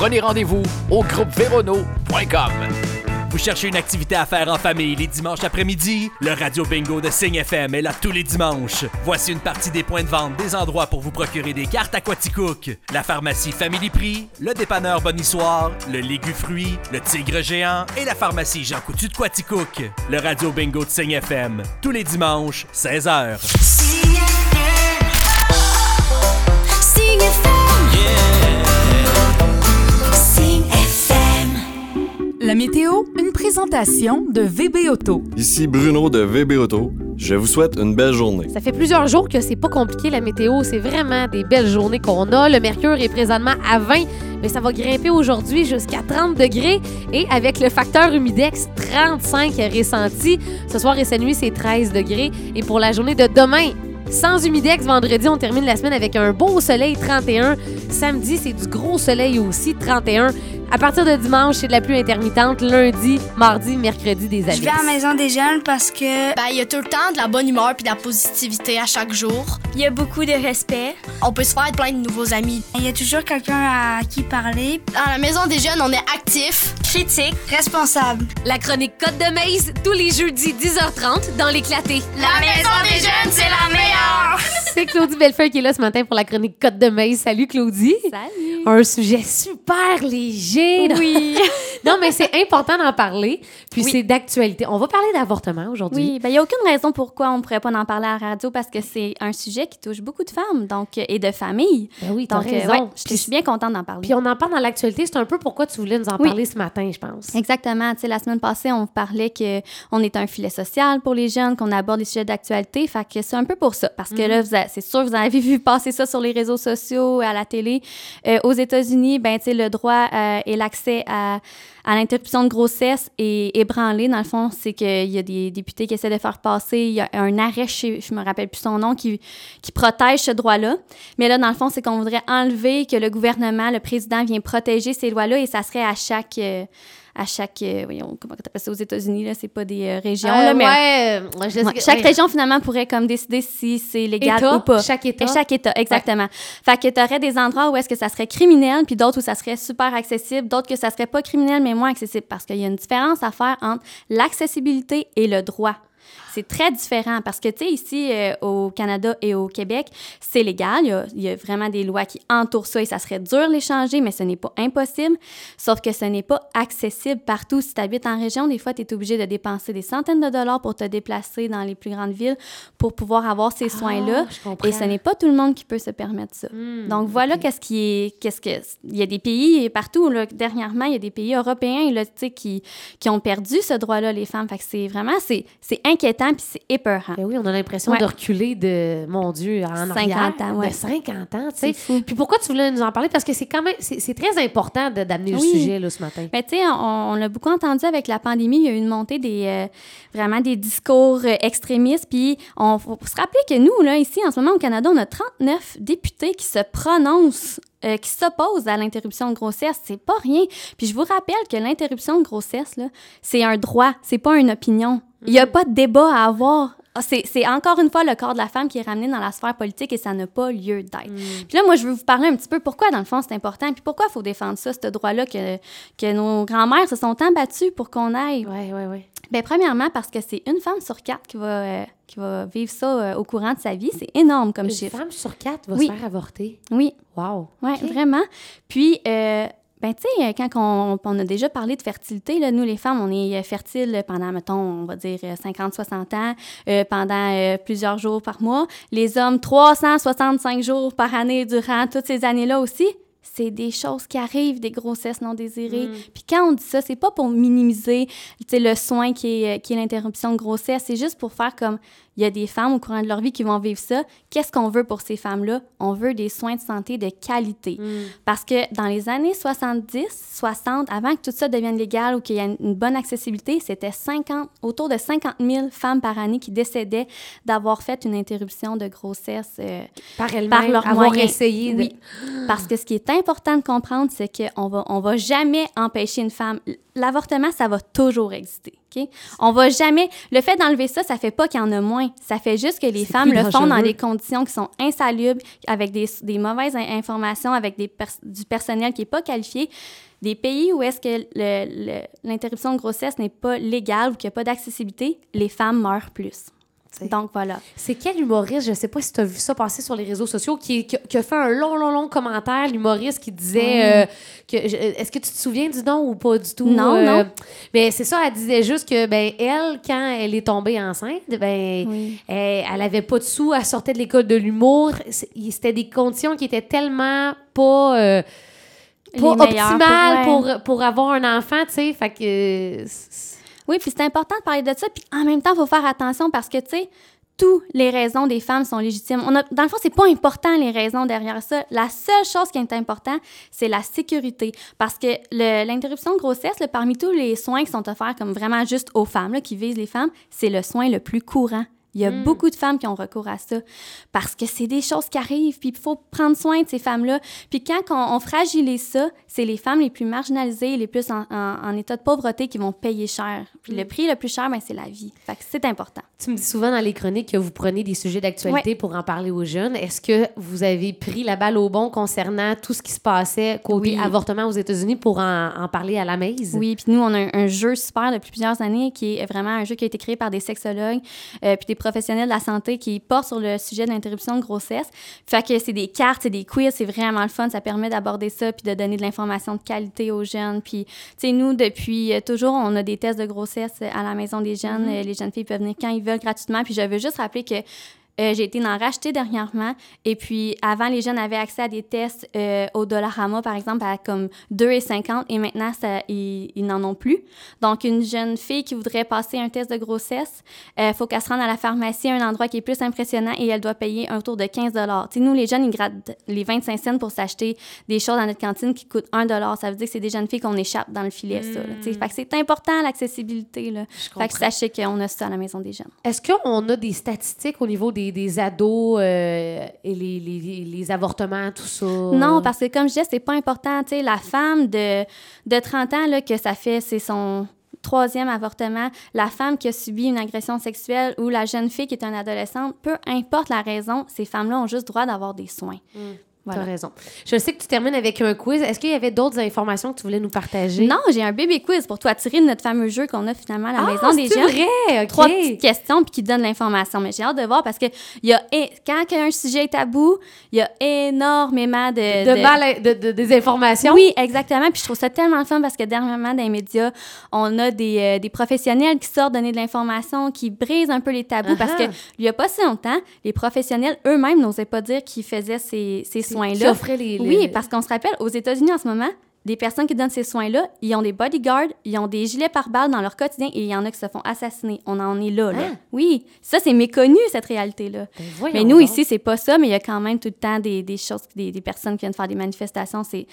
prenez rendez-vous au groupeverono.com. Vous cherchez une activité à faire en famille les dimanches après-midi? Le Radio Bingo de Signe FM est là tous les dimanches. Voici une partie des points de vente des endroits pour vous procurer des cartes à Quaticook. La pharmacie Family Prix, le dépanneur Bonissoir, le Légu Fruit, le Tigre Géant et la pharmacie Jean Coutu de Quaticook. Le Radio Bingo de Signe FM, tous les dimanches, 16h. Signe FM. Signe FM. La météo, une présentation de VB Auto. Ici Bruno de VB Auto. Je vous souhaite une belle journée. Ça fait plusieurs jours que c'est pas compliqué la météo. C'est vraiment des belles journées qu'on a. Le mercure est présentement à 20, mais ça va grimper aujourd'hui jusqu'à 30 degrés. Et avec le facteur humidex, 35 ressenti. Ce soir et cette nuit, c'est 13 degrés. Et pour la journée de demain, sans humidex, vendredi, on termine la semaine avec un beau soleil, 31. Samedi, c'est du gros soleil aussi, 31. À partir de dimanche, c'est de la pluie intermittente. Lundi, mardi, mercredi, des Je vais à la maison des jeunes parce que Ben, il y a tout le temps de la bonne humeur puis de la positivité à chaque jour. il y a beaucoup de respect. On peut se faire plein de nouveaux amis. Il y a toujours quelqu'un à qui parler. Dans la maison des jeunes, on est actifs. Critique, responsable. La chronique Côte de Maze, tous les jeudis, 10h30, dans l'éclaté. La maison des jeunes, c'est la meilleure! C'est Claudie Bellefeuille qui est là ce matin pour la chronique Côte de Maze. Salut Claudie. Salut! Un sujet super léger. Oui. non, mais c'est important d'en parler. Puis Oui. c'est d'actualité. On va parler d'avortement aujourd'hui. Oui, ben, il n'y a aucune raison pourquoi on ne pourrait pas en parler à la radio parce que c'est un sujet qui touche beaucoup de femmes donc, euh, et de familles. Ben oui, Donc, euh, raison. ouais, je suis bien contente d'en parler. Puis on en parle dans l'actualité. C'est un peu pourquoi tu voulais nous en Oui. parler ce matin, je pense. Exactement. Tu sais, la semaine passée, on parlait qu'on est un filet social pour les jeunes, qu'on aborde les sujets d'actualité. Fait que c'est un peu pour ça. Parce que là, vous a- c'est sûr, vous avez vu passer ça sur les réseaux sociaux, à la télé. Euh, aux États-Unis, ben, tu sais, le droit euh, et l'accès à, à l'interruption de grossesse est Dans le fond, c'est qu'il y a des députés qui essaient de faire passer. Il y a un arrêt, je, je me rappelle plus son nom, qui, qui protège ce droit-là. Mais là, dans le fond, c'est qu'on voudrait enlever que le gouvernement, le président vient protéger ces lois-là et ça serait à chaque. euh, à chaque, euh, voyons, comment tu appelles ça aux États-Unis, là, c'est pas des euh, régions, Euh, là, mais ouais, je Ouais, que- chaque ouais. région, finalement, pourrait comme décider si c'est légal État, ou pas. chaque État. Et chaque État, exactement. Fait que tu aurais des endroits où est-ce que ça serait criminel, puis d'autres où ça serait super accessible, d'autres que ça serait pas criminel, mais moins accessible, parce qu'il y a une différence à faire entre l'accessibilité et le droit. C'est très différent parce que, tu sais, ici, euh, au Canada et au Québec, c'est légal. Il y, a, il y a vraiment des lois qui entourent ça et ça serait dur de les changer, mais ce n'est pas impossible. Sauf que ce n'est pas accessible partout. Si tu habites en région, des fois, tu es obligé de dépenser des centaines de dollars pour te déplacer dans les plus grandes villes pour pouvoir avoir ces soins-là. Ah, comprends. Et ce n'est pas tout le monde qui peut se permettre ça. Hmm, Donc voilà ok. qu'est-ce qui est qu'est-ce que il y a des pays partout là, dernièrement il y a des pays européens là, qui qui ont perdu ce droit-là les femmes fait que c'est vraiment c'est c'est inquiétant puis c'est épeurant. Ben oui, on a l'impression Ouais. de reculer de, mon Dieu, en 50 arrière, ans, ouais. De 50 ans, tu sais. Puis pourquoi tu voulais nous en parler? Parce que c'est quand même, c'est très important d'amener le sujet, là, ce matin. Mais tu sais, on, on l'a beaucoup entendu avec la pandémie, il y a eu une montée des euh, vraiment des discours euh, extrémistes. Puis on faut se rappeler que nous là ici en ce moment au Canada, on a 39 députés qui se prononcent euh, qui s'opposent à l'interruption de grossesse, c'est pas rien. Puis je vous rappelle que l'interruption de grossesse là, c'est un droit, c'est pas une opinion. Il y a pas de débat à avoir. Ah, C'est encore une fois le corps de la femme qui est ramené dans la sphère politique et ça n'a pas lieu d'être. Puis là, moi, je veux vous parler un petit peu pourquoi, dans le fond, c'est important, puis pourquoi il faut défendre ça, ce droit-là que, que nos grands-mères se sont tant battues pour qu'on aille. Oui, oui, oui. Bien, premièrement, parce que c'est une femme sur quatre qui va, euh, qui va vivre ça euh, au courant de sa vie. C'est énorme comme Une chiffre. femme sur quatre va Oui. se faire avorter? Oui, Wow. oui, vraiment. Puis, euh, ben, tu sais, quand on, on a déjà parlé de fertilité, là, nous, les femmes, on est euh, fertiles pendant, mettons, on va dire euh, 50-60 ans, euh, pendant euh, plusieurs jours par mois. Les hommes, 365 jours par année durant toutes ces années-là aussi. C'est des choses qui arrivent, des grossesses non désirées. Puis quand on dit ça, c'est pas pour minimiser le soin qui est, qui est l'interruption de grossesse. C'est juste pour faire comme il y a des femmes au courant de leur vie qui vont vivre ça. Qu'est-ce qu'on veut pour ces femmes-là? On veut des soins de santé de qualité. Parce que dans les années 70, 60, avant que tout ça devienne légal ou qu'il y ait une bonne accessibilité, c'était 50, autour de 50 000 femmes par année qui décédaient d'avoir fait une interruption de grossesse euh, Par elle-même, par leur avoir essayé. de- Oui. Parce que ce qui est important de comprendre, c'est qu'on va, on va jamais empêcher une femme. L'avortement, ça va toujours exister. On va jamais. Le fait d'enlever ça, ça fait pas qu'il y en a moins. Ça fait juste que les femmes le font dans des conditions qui sont insalubres, avec des, des mauvaises in- informations, avec des pers- du personnel qui n'est pas qualifié. Des pays où est-ce que l'interruption de grossesse n'est pas légale ou qu'il n'y a pas d'accessibilité, les femmes meurent plus. C'est- Donc voilà. C'est quel humoriste, je sais pas si tu as vu ça passer sur les réseaux sociaux, qui, qui, qui a fait un long, long, long commentaire, l'humoriste qui disait euh, que. Est-ce que tu te souviens du nom ou pas du tout? Non, euh, non. Ben, c'est ça, elle disait juste que, ben, elle, quand elle est tombée enceinte, ben, Oui. elle, elle avait pas de sous, elle sortait de l'école de l'humour. C'était des conditions qui étaient tellement pas. euh, pas optimales pour- pour, pour avoir un enfant, tu sais. Fait que. Oui, puis c'est important de parler de ça. Puis en même temps, il faut faire attention parce que, tu sais, toutes les raisons des femmes sont légitimes. On a, dans le fond, c'est pas important les raisons derrière ça. La seule chose qui est importante, c'est la sécurité. Parce que l'interruption de grossesse, parmi tous les soins qui sont offerts comme vraiment juste aux femmes, là, qui visent les femmes, c'est le soin le plus courant. Il y a beaucoup de femmes qui ont recours à ça parce que c'est des choses qui arrivent, puis il faut prendre soin de ces femmes-là. Puis quand on, on fragilise ça, c'est les femmes les plus marginalisées, les plus en, en- en état de pauvreté qui vont payer cher. Puis le prix le plus cher, ben, c'est la vie. Fait que c'est important. Tu me dis souvent dans les chroniques que vous prenez des sujets d'actualité pour en parler aux jeunes. Est-ce que vous avez pris la balle au bon concernant tout ce qui se passait côté Oui. avortement aux États-Unis pour en, en parler à la maise? Oui, puis nous, on a un, un jeu super depuis plusieurs années qui est vraiment un jeu qui a été créé par des sexologues euh, puis des professionnels de la santé qui portent sur le sujet de l'interruption de grossesse. Fait que c'est des cartes, c'est des quiz, c'est vraiment le fun. Ça permet d'aborder ça puis de donner de l'information de qualité aux jeunes. Puis, tu sais, nous, depuis euh, toujours, on a des tests de grossesse à la maison des jeunes. Euh, Les jeunes filles peuvent venir quand ils veulent gratuitement. Puis je veux juste rappeler que euh, j'ai été en racheter dernièrement. Et puis, avant, les jeunes avaient accès à des tests euh, au Dollarama, par exemple, à comme 2,50 et maintenant, ça, ils, ils n'en ont plus. Donc, une jeune fille qui voudrait passer un test de grossesse, il faut qu'elle se rende à la pharmacie, un endroit qui est plus impressionnant et elle doit payer un tour de 15 Tu sais, nous, les jeunes, ils grattent les 25 cents pour s'acheter des choses dans notre cantine qui coûtent 1 Ça veut dire que c'est des jeunes filles qu'on échappe dans le filet, ça. sais. Fait que c'est important, l'accessibilité. Là. Fait que sachez qu'on a ça à la maison des jeunes. Est-ce qu'on a des statistiques au niveau des, des ados euh, et les, les- les avortements, tout ça? Non, parce que comme je disais, c'est pas important. Tu sais, la femme de, de 30 ans, là, que ça fait, c'est son troisième avortement, la femme qui a subi une agression sexuelle ou la jeune fille qui est une adolescente, peu importe la raison, ces femmes-là ont juste droit d'avoir des soins. Voilà. T'as raison. Je sais que tu termines avec un quiz. Est-ce qu'il y avait d'autres informations que tu voulais nous partager? Non, j'ai un bébé quiz pour toi tirer de notre fameux jeu qu'on a finalement à la Ah, maison des c'est jeunes. vrai? OK. Trois petites questions puis qui donnent l'information. Mais j'ai hâte de voir parce que il y a, quand un sujet est tabou, il y a énormément de, De, mal, de, de- des informations? Oui, exactement. Puis je trouve ça tellement fun parce que dernièrement, dans les médias, on a des, euh, des professionnels qui sortent donner de l'information, qui brisent un peu les tabous. Parce que Uh-huh. il y a pas si longtemps, les professionnels eux-mêmes n'osaient pas dire qu'ils faisaient ces, ces Qui soins-là. offraient les, les- Oui, parce qu'on se rappelle, aux États-Unis en ce moment, des personnes qui donnent ces soins-là, ils ont des bodyguards, ils ont des gilets pare-balles dans leur quotidien et il y en a qui se font assassiner. On en est là, là. Hein? Oui, ça, c'est méconnu, cette réalité-là. Ben, Mais nous, donc. ici, c'est pas ça, mais il y a quand même tout le temps des, des choses, des, des personnes qui viennent faire des manifestations. C'est,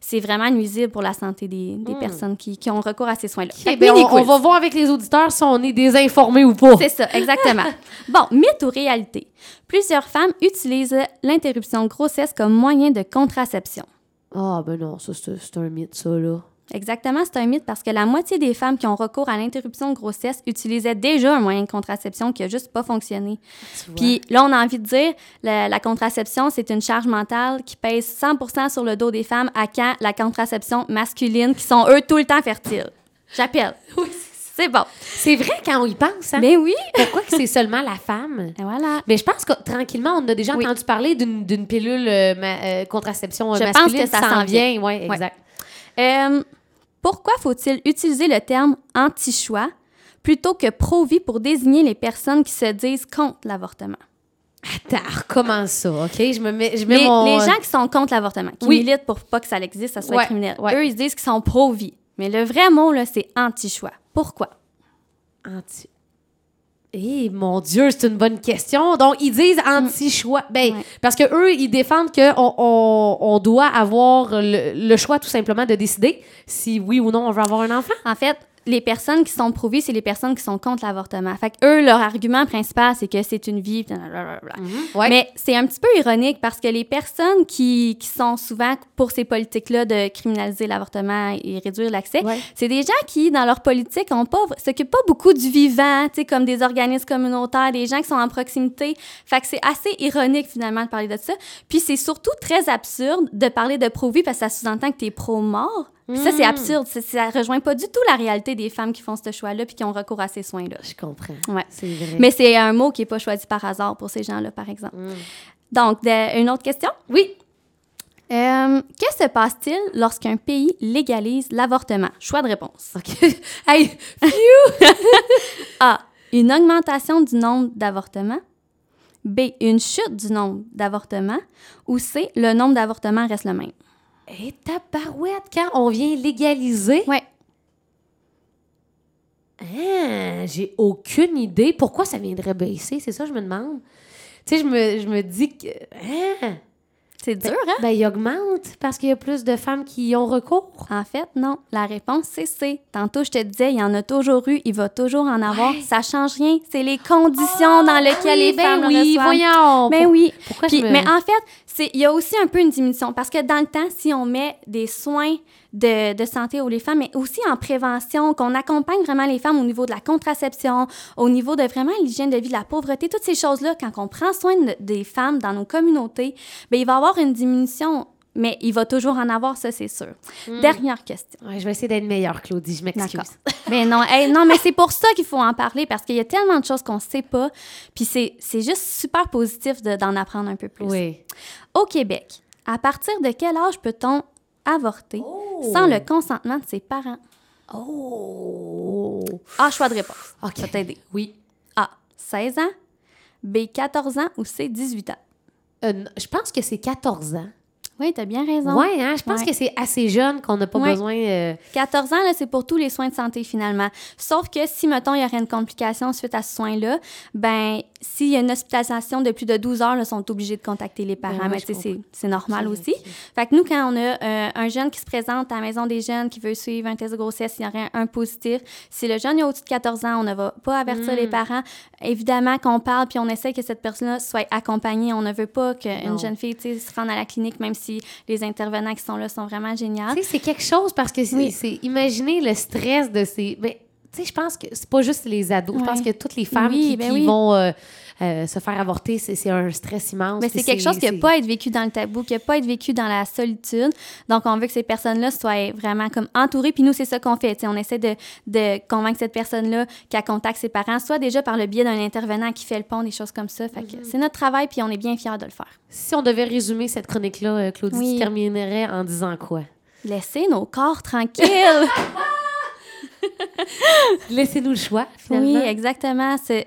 c'est vraiment nuisible pour la santé des, des personnes qui, qui ont recours à ces soins-là. OK, Fait que ben, on, on va voir avec les auditeurs si on est désinformés ou pas. C'est ça, exactement. bon, mythe ou réalité? Plusieurs femmes utilisent l'interruption de grossesse comme moyen de contraception. Ah, ben non, ça, c'est un mythe, ça, là. Exactement, c'est un mythe parce que la moitié des femmes qui ont recours à l'interruption de grossesse utilisaient déjà un moyen de contraception qui a juste pas fonctionné. Puis là, on a envie de dire, la, la contraception, c'est une charge mentale qui pèse 100 sur le dos des femmes à quand la contraception masculine, qui sont eux tout le temps fertiles. J'appelle. Oui, C'est bon. C'est vrai quand on y pense, hein? Mais oui. Pourquoi que c'est seulement la femme? Et voilà. Mais je pense que tranquillement, on a déjà Oui. entendu parler d'une pilule euh, ma- euh, contraception euh, Je pense que ça s'en vient. Oui, exact. Euh, pourquoi faut-il utiliser le terme anti-choix plutôt que pro-vie pour désigner les personnes qui se disent contre l'avortement? Attends, recommence ça, OK? Je me mets, je mets Les, mon... les gens qui sont contre l'avortement, qui Oui. militent pour pas que ça existe, ça soit Ouais, criminel, ouais. eux, ils se disent qu'ils sont pro-vie. Mais le vrai mot, là, c'est anti-choix. Pourquoi? Anti... Eh, mon Dieu, c'est une bonne question. Donc, ils disent anti-choix. Ben, Ouais. parce que eux, ils défendent qu'on on, on doit avoir le, le choix tout simplement de décider si oui ou non on veut avoir un enfant. En fait, les personnes qui sont pro-vie, c'est les personnes qui sont contre l'avortement. Fait que eux, leur argument principal, c'est que c'est une vie. blablabla. Ouais. Mais c'est un petit peu ironique parce que les personnes qui, qui sont souvent pour ces politiques-là de criminaliser l'avortement et réduire l'accès, Ouais. c'est des gens qui, dans leur politique, ont pas, s'occupent pas beaucoup du vivant, tu sais, comme des organismes communautaires, des gens qui sont en proximité. Fait que c'est assez ironique, finalement, de parler de ça. Puis c'est surtout très absurde de parler de pro-vie parce que ça sous-entend que tu es pro-mort. Puis ça, c'est Mm. absurde. Ça rejoint pas du tout la réalité des femmes qui font ce choix-là puis qui ont recours à ces soins-là. Je comprends. Ouais. C'est vrai. Mais c'est un mot qui n'est pas choisi par hasard pour ces gens-là, par exemple. Mm. Donc, de- une autre question? Oui. Euh, que se passe-t-il lorsqu'un pays légalise l'avortement? Choix de réponse. OK. hey, A. Une augmentation du nombre d'avortements. B. Une chute du nombre d'avortements. Ou C. Le nombre d'avortements reste le même. Et ta barouette, quand on vient légaliser, Ouais. Ah, j'ai aucune idée. Pourquoi ça viendrait baisser? C'est ça, je me demande. Tu sais, je me, je me dis que. Ah, C'est dur, hein? ben, il augmente parce qu'il y a plus de femmes qui y ont recours. En fait, non. La réponse, c'est C. Tantôt, je te disais, il y en a toujours eu, il va toujours en avoir. Ouais. Ça change rien. C'est les conditions dans lesquelles les ben femmes oui, reçoivent. voyons. Ben oui. Pourquoi Puis- je me... Mais en fait, il y a aussi un peu une diminution parce que dans le temps, si on met des soins de, de santé aux les femmes, mais aussi en prévention, qu'on accompagne vraiment les femmes au niveau de la contraception, au niveau de vraiment l'hygiène de vie, de la pauvreté, toutes ces choses-là, quand on prend soin de- des femmes dans nos communautés, ben il va y avoir une diminution, mais il va toujours en avoir, ça, c'est sûr. Hmm. Dernière question. Ouais, je vais essayer d'être meilleure, Claudie. Je m'excuse. Mais non, hey, non, mais c'est pour ça qu'il faut en parler parce qu'il y a tellement de choses qu'on ne sait pas. Puis c'est juste super positif de- d'en apprendre un peu plus. Oui. Au Québec, à partir de quel âge peut-on avorter Oh. sans le consentement de ses parents? Oh. A, choix de réponse. OK. Ça t'aider. Oui. A, 16 ans. B, 14 ans ou C, 18 ans? Euh, je pense que c'est 14 ans. Oui, t'as bien raison. Oui, hein? Je pense Ouais. que c'est assez jeune qu'on n'a pas Ouais. besoin... euh, 14 ans, c'est pour tous les soins de santé, finalement. Sauf que si, mettons, il y aurait une complication suite à ce soin-là, ben s'il y a une hospitalisation de plus de 12 heures, ils sont obligés de contacter les parents. Ben oui, Mais c'est- c'est normal aussi. Fait que nous, quand on a euh, un jeune qui se présente à la maison des jeunes, qui veut suivre un test de grossesse, il y aurait un, positif. Si le jeune est au-dessus de 14 ans, on ne va pas avertir les parents. Évidemment qu'on parle, puis on essaie que cette personne-là soit accompagnée. On ne veut pas qu'une jeune fille tu sais, se rende à la clinique, même si les intervenants qui sont là sont vraiment géniaux. C'est quelque chose parce que c'est, Oui. c'est- imaginez le stress de ces. Mais tu sais, je pense que c'est pas juste les ados. Je pense que toutes les femmes Oui, qui, ben qui oui. vont euh, euh, se faire avorter, c'est, un stress immense. Mais c'est quelque chose qui n'a pas à être vécu dans le tabou, qui n'a pas à être vécu dans la solitude. Donc, on veut que ces personnes-là soient vraiment comme entourées. Puis nous, c'est ça qu'on fait. On essaie de, de convaincre cette personne-là qu'elle contacte ses parents, soit déjà par le biais d'un intervenant qui fait le pont, des choses comme ça. Fait Mm-hmm. que c'est notre travail, puis on est bien fiers de le faire. Si on devait résumer cette chronique-là, euh, Claudie, Oui. tu terminerais en disant quoi? Laissez nos corps tranquilles. Laissez-nous le choix, finalement. oui, exactement. C'est-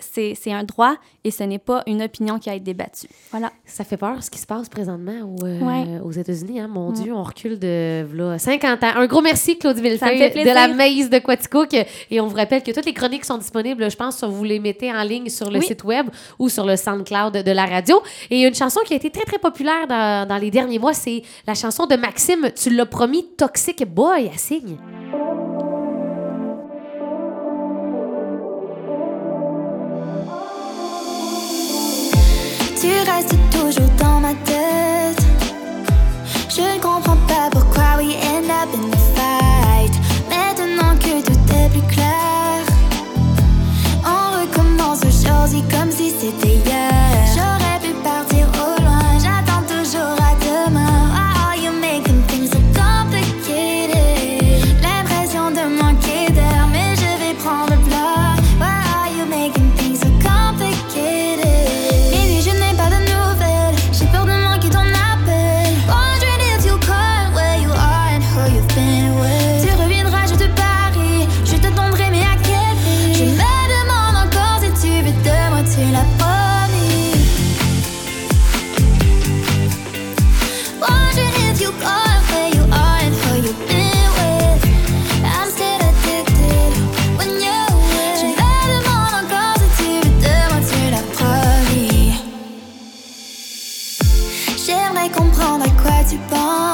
un droit et ce n'est pas une opinion qui a été débattue. Voilà. Ça fait peur ce qui se passe présentement au, euh, Ouais. aux États-Unis. Hein? Mon Mm. Dieu, on recule de voilà, 50 ans. Un gros merci, Claudie Villefeuille, de la Maïs de Quaticook. Et on vous rappelle que toutes les chroniques sont disponibles, je pense, si vous les mettez en ligne sur le Oui. site web ou sur le SoundCloud de la radio. Et une chanson qui a été très, très populaire dans, dans les derniers mois, c'est la chanson de Maxime, Tu l'as promis, Toxic Boy, à signe. Tu restes toujours dans ma tête. Comprendre à quoi tu penses.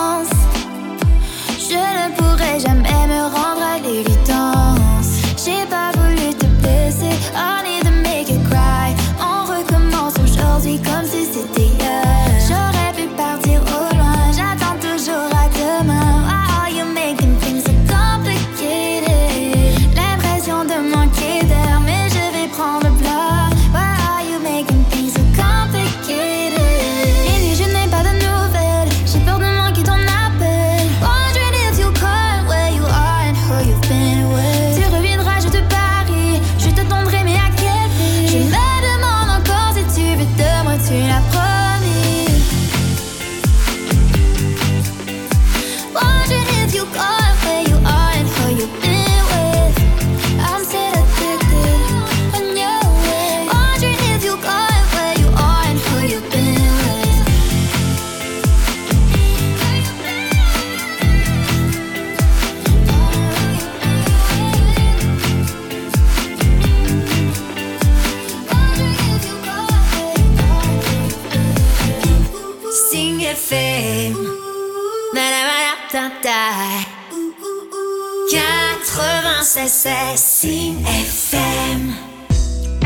FM.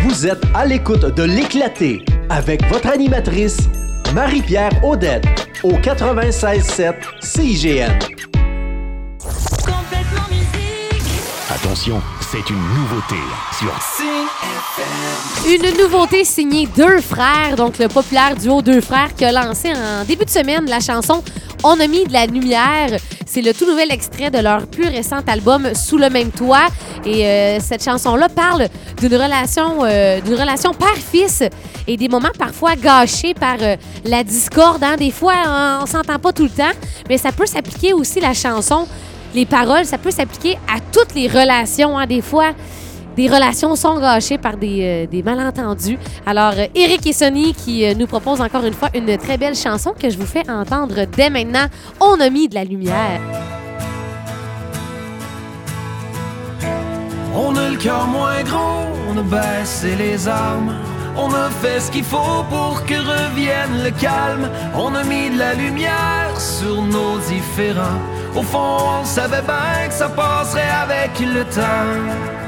Vous êtes à l'écoute de l'éclaté avec votre animatrice Marie-Pierre Audette au 96.7 CIGN. Complètement musique. Attention, c'est une nouveauté sur Une nouveauté signée Deux Frères, donc le populaire duo Deux Frères qui a lancé en début de semaine la chanson On a mis de la lumière. C'est le tout nouvel extrait de leur plus récent album Sous le même toit. Et euh, cette chanson-là parle d'une relation, euh, relation père-fils et des moments parfois gâchés par euh, la discorde. hein. Des fois, on, on s'entend pas tout le temps, mais ça peut s'appliquer aussi la chanson. Les paroles, ça peut s'appliquer à toutes les relations. hein. Des fois, des relations sont gâchées par des, euh, des malentendus. Alors, euh, Eric et Sonny qui euh, nous proposent encore une fois une très belle chanson que je vous fais entendre dès maintenant. On a mis de la lumière. On a le cœur moins gros, on a baissé les armes. On a fait ce qu'il faut pour que revienne le calme. On a mis de la lumière sur nos différends. Au fond, on savait bien que ça passerait avec le temps.